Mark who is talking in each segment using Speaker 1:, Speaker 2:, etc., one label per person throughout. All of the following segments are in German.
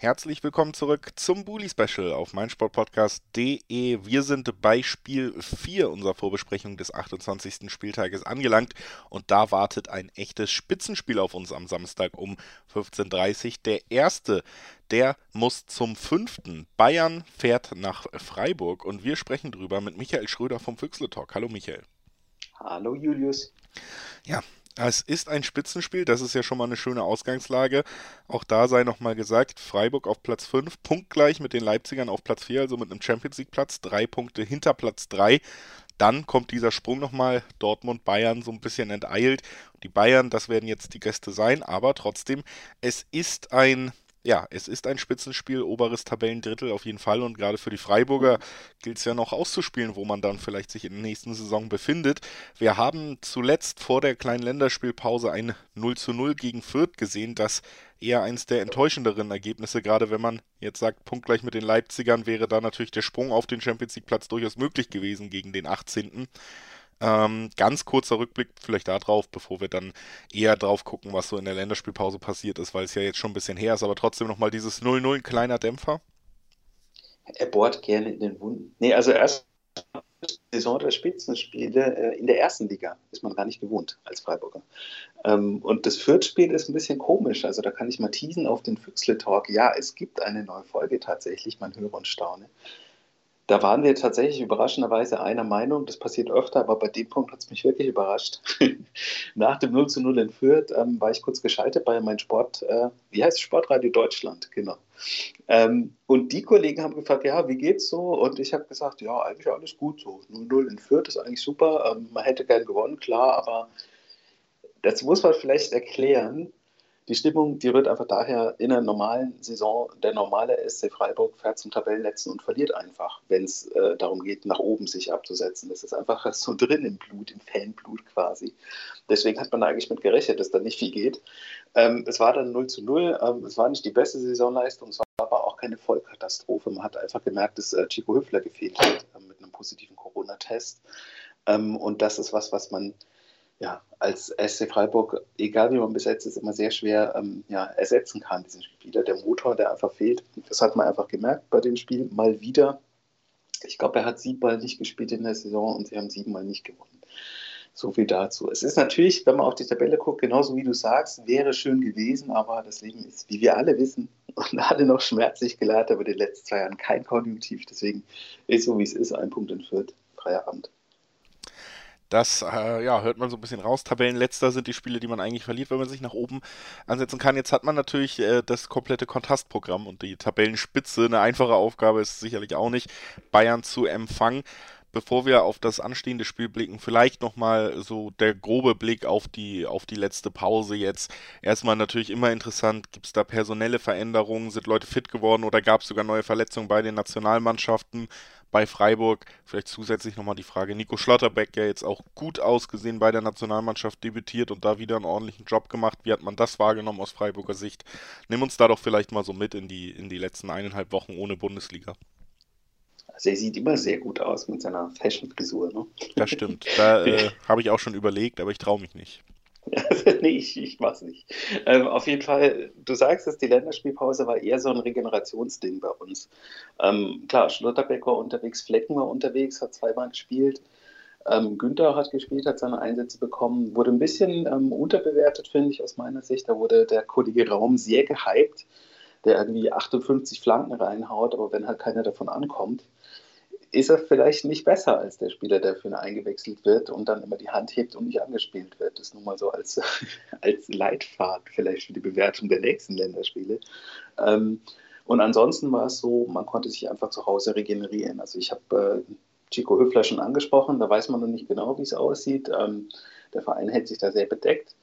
Speaker 1: Herzlich willkommen zurück zum Bully Special auf meinsportpodcast.de. Wir sind bei Spiel 4 unserer Vorbesprechung des 28. Spieltages angelangt und da wartet ein echtes Spitzenspiel auf uns am Samstag um 15.30 Uhr. Der erste, der muss zum fünften. Bayern fährt nach Freiburg und wir sprechen drüber mit Michael Schröder vom Füchsle Talk. Hallo Michael.
Speaker 2: Hallo Julius.
Speaker 1: Ja, es ist ein Spitzenspiel, das ist ja schon mal eine schöne Ausgangslage. Auch da sei nochmal gesagt, Freiburg auf Platz 5, punktgleich mit den Leipzigern auf Platz 4, also mit einem Champions League Platz, drei Punkte hinter Platz 3. Dann kommt dieser Sprung nochmal, Dortmund, Bayern so ein bisschen enteilt. Die Bayern, das werden jetzt die Gäste sein, aber trotzdem, es ist ein ja, es ist ein Spitzenspiel, oberes Tabellendrittel auf jeden Fall und gerade für die Freiburger gilt es ja noch auszuspielen, wo man dann vielleicht sich in der nächsten Saison befindet. Wir haben zuletzt vor der kleinen Länderspielpause ein 0 zu 0 gegen Fürth gesehen, das eher eins der enttäuschenderen Ergebnisse, gerade wenn man jetzt sagt, punktgleich mit den Leipzigern wäre da natürlich der Sprung auf den Champions League Platz durchaus möglich gewesen gegen den 18. Ähm, ganz kurzer Rückblick vielleicht darauf, bevor wir dann eher drauf gucken, was so in der Länderspielpause passiert ist, weil es ja jetzt schon ein bisschen her ist, aber trotzdem nochmal dieses 0-0, ein kleiner Dämpfer.
Speaker 2: Er bohrt gerne in den Wunden. Nee, also erst Saison der Spitzenspiele äh, in der ersten Liga ist man gar nicht gewohnt als Freiburger. Ähm, und das Fürth-Spiel ist ein bisschen komisch. Also da kann ich mal teasen auf den Füchsle-Talk. Ja, es gibt eine neue Folge tatsächlich, man höre und staune. Da waren wir tatsächlich überraschenderweise einer Meinung. Das passiert öfter, aber bei dem Punkt hat es mich wirklich überrascht. Nach dem 0 zu 0 in Fürth ähm, war ich kurz geschaltet bei meinem Sport, äh, wie heißt es, Sportradio Deutschland, genau. Ähm, und die Kollegen haben gefragt, ja, wie geht's so? Und ich habe gesagt, ja, eigentlich alles gut so. 0-0 in Fürth ist eigentlich super. Ähm, man hätte gern gewonnen, klar, aber das muss man vielleicht erklären. Die Stimmung, die rührt einfach daher, in einer normalen Saison, der normale SC Freiburg fährt zum Tabellenletzten und verliert einfach, wenn es äh, darum geht, nach oben sich abzusetzen. Das ist einfach so drin im Blut, im Fanblut quasi. Deswegen hat man eigentlich mit gerechnet, dass da nicht viel geht. Ähm, es war dann 0 zu 0. Ähm, es war nicht die beste Saisonleistung, es war aber auch keine Vollkatastrophe. Man hat einfach gemerkt, dass äh, Chico Hüffler gefehlt hat äh, mit einem positiven Corona-Test. Ähm, und das ist was, was man ja, als SC Freiburg, egal wie man besetzt ist, immer sehr schwer ähm, ja, ersetzen kann, diesen Spieler. Der Motor, der einfach fehlt, das hat man einfach gemerkt bei dem Spiel mal wieder. Ich glaube, er hat siebenmal nicht gespielt in der Saison und sie haben siebenmal nicht gewonnen. So viel dazu. Es ist natürlich, wenn man auf die Tabelle guckt, genauso wie du sagst, wäre schön gewesen, aber das Leben ist, wie wir alle wissen und alle noch schmerzlich geleitet, aber in den letzten zwei Jahren kein Konjunktiv. Deswegen ist so, wie es ist, ein Punkt in Fürth, freier Abend.
Speaker 1: Das äh, ja, hört man so ein bisschen raus. Tabellenletzter sind die Spiele, die man eigentlich verliert, wenn man sich nach oben ansetzen kann. Jetzt hat man natürlich äh, das komplette Kontrastprogramm und die Tabellenspitze. Eine einfache Aufgabe ist sicherlich auch nicht, Bayern zu empfangen. Bevor wir auf das anstehende Spiel blicken, vielleicht nochmal so der grobe Blick auf die, auf die letzte Pause jetzt. Erstmal natürlich immer interessant, gibt es da personelle Veränderungen, sind Leute fit geworden oder gab es sogar neue Verletzungen bei den Nationalmannschaften? bei Freiburg. Vielleicht zusätzlich nochmal die Frage, Nico Schlotterbeck, ja jetzt auch gut ausgesehen bei der Nationalmannschaft debütiert und da wieder einen ordentlichen Job gemacht. Wie hat man das wahrgenommen aus Freiburger Sicht? Nimm uns da doch vielleicht mal so mit in die, in die letzten eineinhalb Wochen ohne Bundesliga.
Speaker 2: Also er sieht immer sehr gut aus mit seiner Fashion-Frisur. Ne?
Speaker 1: Das stimmt. Da äh, habe ich auch schon überlegt, aber ich traue mich nicht.
Speaker 2: nee, ich, ich mach's nicht. Ähm, auf jeden Fall, du sagst es, die Länderspielpause war eher so ein Regenerationsding bei uns. Ähm, klar, Schlotterbeck war unterwegs, Flecken war unterwegs, hat zweimal gespielt. Ähm, Günther hat gespielt, hat seine Einsätze bekommen, wurde ein bisschen ähm, unterbewertet, finde ich, aus meiner Sicht. Da wurde der Kollege Raum sehr gehypt, der irgendwie 58 Flanken reinhaut, aber wenn halt keiner davon ankommt, ist er vielleicht nicht besser als der Spieler, der für ihn eingewechselt wird und dann immer die Hand hebt und nicht angespielt wird. Das ist nun mal so als, als Leitfaden vielleicht für die Bewertung der nächsten Länderspiele. Ähm, und ansonsten war es so, man konnte sich einfach zu Hause regenerieren. Also ich habe äh, Chico Höfler schon angesprochen, da weiß man noch nicht genau, wie es aussieht. Ähm, der Verein hält sich da sehr bedeckt.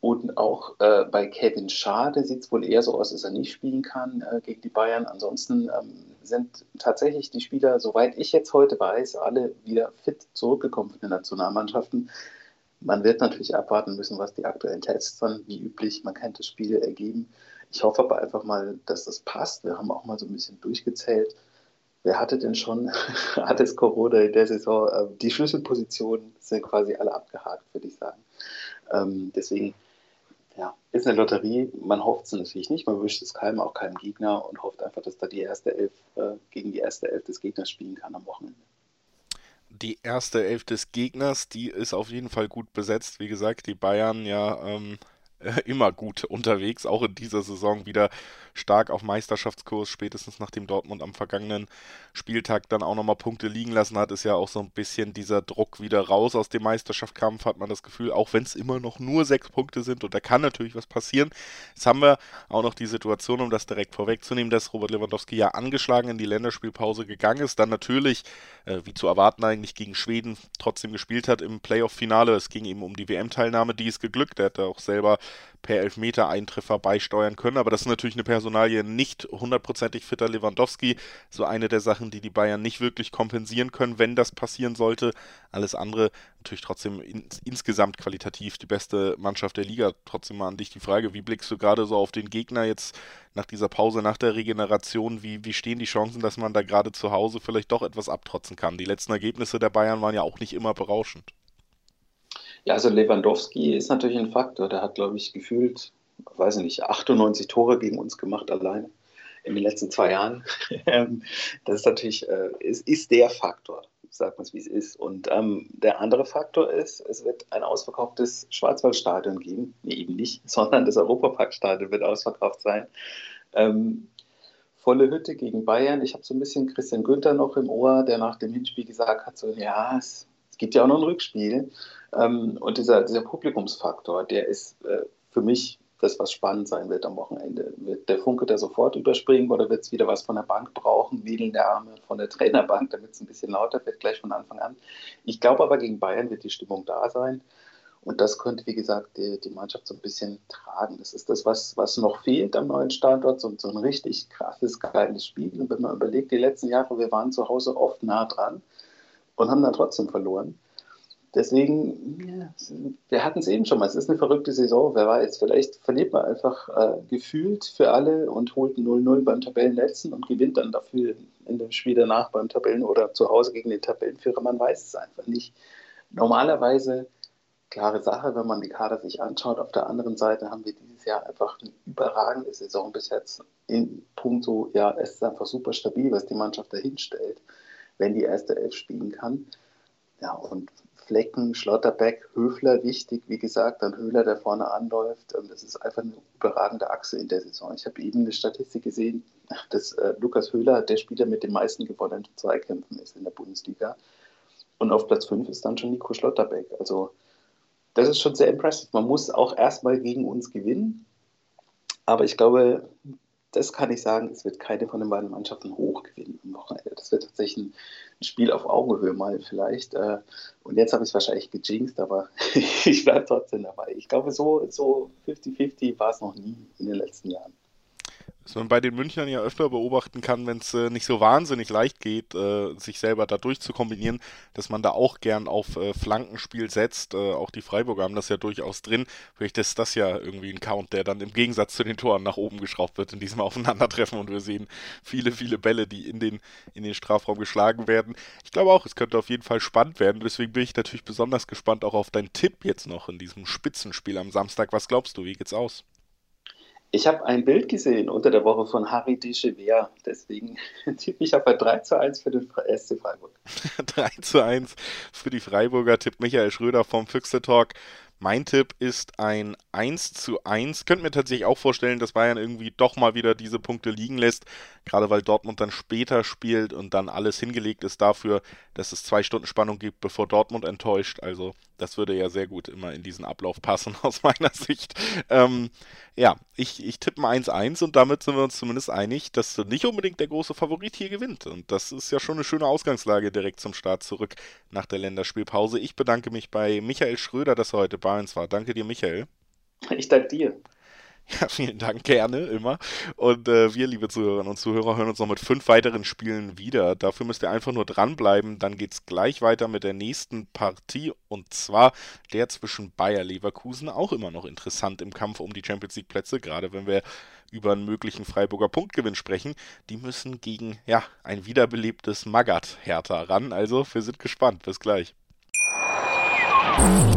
Speaker 2: Und auch äh, bei Kevin Schade sieht es wohl eher so aus, dass er nicht spielen kann äh, gegen die Bayern. Ansonsten ähm, sind tatsächlich die Spieler, soweit ich jetzt heute weiß, alle wieder fit zurückgekommen von den Nationalmannschaften. Man wird natürlich abwarten müssen, was die aktuellen Tests dann, wie üblich, man kennt das Spiel, ergeben. Ich hoffe aber einfach mal, dass das passt. Wir haben auch mal so ein bisschen durchgezählt. wer hatte denn schon alles Corona in der Saison? Ähm, die Schlüsselpositionen sind quasi alle abgehakt, würde ich sagen. Ähm, deswegen, ja, ist eine Lotterie. Man hofft es natürlich nicht. Man wünscht es keinem, auch keinem Gegner und hofft einfach, dass da die erste Elf äh, gegen die erste Elf des Gegners spielen kann am Wochenende
Speaker 1: die erste Elf des Gegners, die ist auf jeden Fall gut besetzt. Wie gesagt, die Bayern ja ähm, immer gut unterwegs, auch in dieser Saison wieder stark auf Meisterschaftskurs, spätestens nachdem Dortmund am vergangenen Spieltag dann auch nochmal Punkte liegen lassen hat, ist ja auch so ein bisschen dieser Druck wieder raus aus dem Meisterschaftskampf, hat man das Gefühl, auch wenn es immer noch nur sechs Punkte sind und da kann natürlich was passieren. Jetzt haben wir auch noch die Situation, um das direkt vorwegzunehmen, dass Robert Lewandowski ja angeschlagen in die Länderspielpause gegangen ist, dann natürlich, äh, wie zu erwarten eigentlich, gegen Schweden trotzdem gespielt hat im Playoff-Finale. Es ging ihm um die WM-Teilnahme, die ist geglückt. Er hatte auch selber per Elfmeter einen Treffer beisteuern können. Aber das ist natürlich eine Personalie nicht hundertprozentig fitter Lewandowski. So eine der Sachen, die die Bayern nicht wirklich kompensieren können, wenn das passieren sollte. Alles andere natürlich trotzdem in, insgesamt qualitativ die beste Mannschaft der Liga. Trotzdem mal an dich die Frage, wie blickst du gerade so auf den Gegner jetzt nach dieser Pause, nach der Regeneration? Wie, wie stehen die Chancen, dass man da gerade zu Hause vielleicht doch etwas abtrotzen kann? Die letzten Ergebnisse der Bayern waren ja auch nicht immer berauschend.
Speaker 2: Ja, also Lewandowski ist natürlich ein Faktor. Der hat, glaube ich, gefühlt, weiß ich nicht, 98 Tore gegen uns gemacht alleine in den letzten zwei Jahren. Ähm, das ist natürlich, äh, ist, ist der Faktor, sagt man es wie es ist. Und ähm, der andere Faktor ist, es wird ein ausverkauftes Schwarzwaldstadion geben. Nee, eben nicht, sondern das Europaparkstadion wird ausverkauft sein. Ähm, volle Hütte gegen Bayern. Ich habe so ein bisschen Christian Günther noch im Ohr, der nach dem Hinspiel gesagt hat, so, ja, es, es gibt ja auch noch ein Rückspiel. Ähm, und dieser, dieser Publikumsfaktor, der ist äh, für mich das, was spannend sein wird am Wochenende. Wird der Funke da sofort überspringen oder wird es wieder was von der Bank brauchen, wedelnde Arme von der Trainerbank, damit es ein bisschen lauter wird, gleich von Anfang an. Ich glaube aber, gegen Bayern wird die Stimmung da sein. Und das könnte, wie gesagt, die, die Mannschaft so ein bisschen tragen. Das ist das, was, was noch fehlt am neuen Standort, so, so ein richtig krasses, geiles Spiel. Und wenn man überlegt, die letzten Jahre, wir waren zu Hause oft nah dran und haben dann trotzdem verloren. Deswegen, wir hatten es eben schon mal, es ist eine verrückte Saison, wer weiß, vielleicht verliert man einfach äh, gefühlt für alle und holt 0-0 beim Tabellenletzten und gewinnt dann dafür in dem Spiel danach beim Tabellen oder zu Hause gegen den Tabellenführer, man weiß es einfach nicht. Normalerweise, klare Sache, wenn man die Kader sich anschaut, auf der anderen Seite haben wir dieses Jahr einfach eine überragende Saison bis jetzt in puncto, ja, es ist einfach super stabil, was die Mannschaft dahin stellt, wenn die erste Elf spielen kann. Ja, und Flecken, Schlotterbeck, Höfler wichtig, wie gesagt, dann Höhler, der vorne anläuft. Das ist einfach eine überragende Achse in der Saison. Ich habe eben eine Statistik gesehen, dass äh, Lukas Höhler der Spieler mit den meisten gewonnenen Zweikämpfen ist in der Bundesliga. Und auf Platz 5 ist dann schon Nico Schlotterbeck. Also das ist schon sehr impressive. Man muss auch erstmal gegen uns gewinnen. Aber ich glaube, das kann ich sagen, es wird keine von den beiden Mannschaften hoch gewinnen am Wochenende. Das wird tatsächlich ein, Spiel auf Augenhöhe mal vielleicht. Äh, und jetzt habe ich es wahrscheinlich gejinxt, aber ich bleibe trotzdem dabei. Ich glaube, so 50-50 so war es noch nie in den letzten Jahren
Speaker 1: was man bei den Münchnern ja öfter beobachten kann, wenn es äh, nicht so wahnsinnig leicht geht, äh, sich selber da durchzukombinieren, dass man da auch gern auf äh, Flankenspiel setzt. Äh, auch die Freiburger haben das ja durchaus drin. Vielleicht ist das ja irgendwie ein Count, der dann im Gegensatz zu den Toren nach oben geschraubt wird in diesem Aufeinandertreffen und wir sehen viele, viele Bälle, die in den, in den Strafraum geschlagen werden. Ich glaube auch, es könnte auf jeden Fall spannend werden. Deswegen bin ich natürlich besonders gespannt auch auf deinen Tipp jetzt noch in diesem Spitzenspiel am Samstag. Was glaubst du, wie geht's aus?
Speaker 2: Ich habe ein Bild gesehen unter der Woche von Harry Dechever. Deswegen tippe ich auf ein 3 zu 1 für den SC Freiburg.
Speaker 1: 3 zu 1 für die Freiburger, tippt Michael Schröder vom Füchse Talk. Mein Tipp ist ein 1 zu 1. Könnt mir tatsächlich auch vorstellen, dass Bayern irgendwie doch mal wieder diese Punkte liegen lässt. Gerade weil Dortmund dann später spielt und dann alles hingelegt ist dafür, dass es zwei Stunden Spannung gibt, bevor Dortmund enttäuscht. Also das würde ja sehr gut immer in diesen Ablauf passen aus meiner Sicht. Ähm, ja, ich, ich tippe ein 1-1 und damit sind wir uns zumindest einig, dass nicht unbedingt der große Favorit hier gewinnt. Und das ist ja schon eine schöne Ausgangslage direkt zum Start zurück nach der Länderspielpause. Ich bedanke mich bei Michael Schröder, dass er heute bei uns war. Danke dir, Michael.
Speaker 2: Ich danke dir.
Speaker 1: Ja, vielen Dank, gerne, immer. Und äh, wir, liebe Zuhörerinnen und Zuhörer, hören uns noch mit fünf weiteren Spielen wieder. Dafür müsst ihr einfach nur dranbleiben. Dann geht es gleich weiter mit der nächsten Partie und zwar der zwischen Bayer Leverkusen. Auch immer noch interessant im Kampf um die Champions League Plätze, gerade wenn wir über einen möglichen Freiburger Punktgewinn sprechen. Die müssen gegen, ja, ein wiederbelebtes Magat Hertha ran. Also, wir sind gespannt. Bis gleich.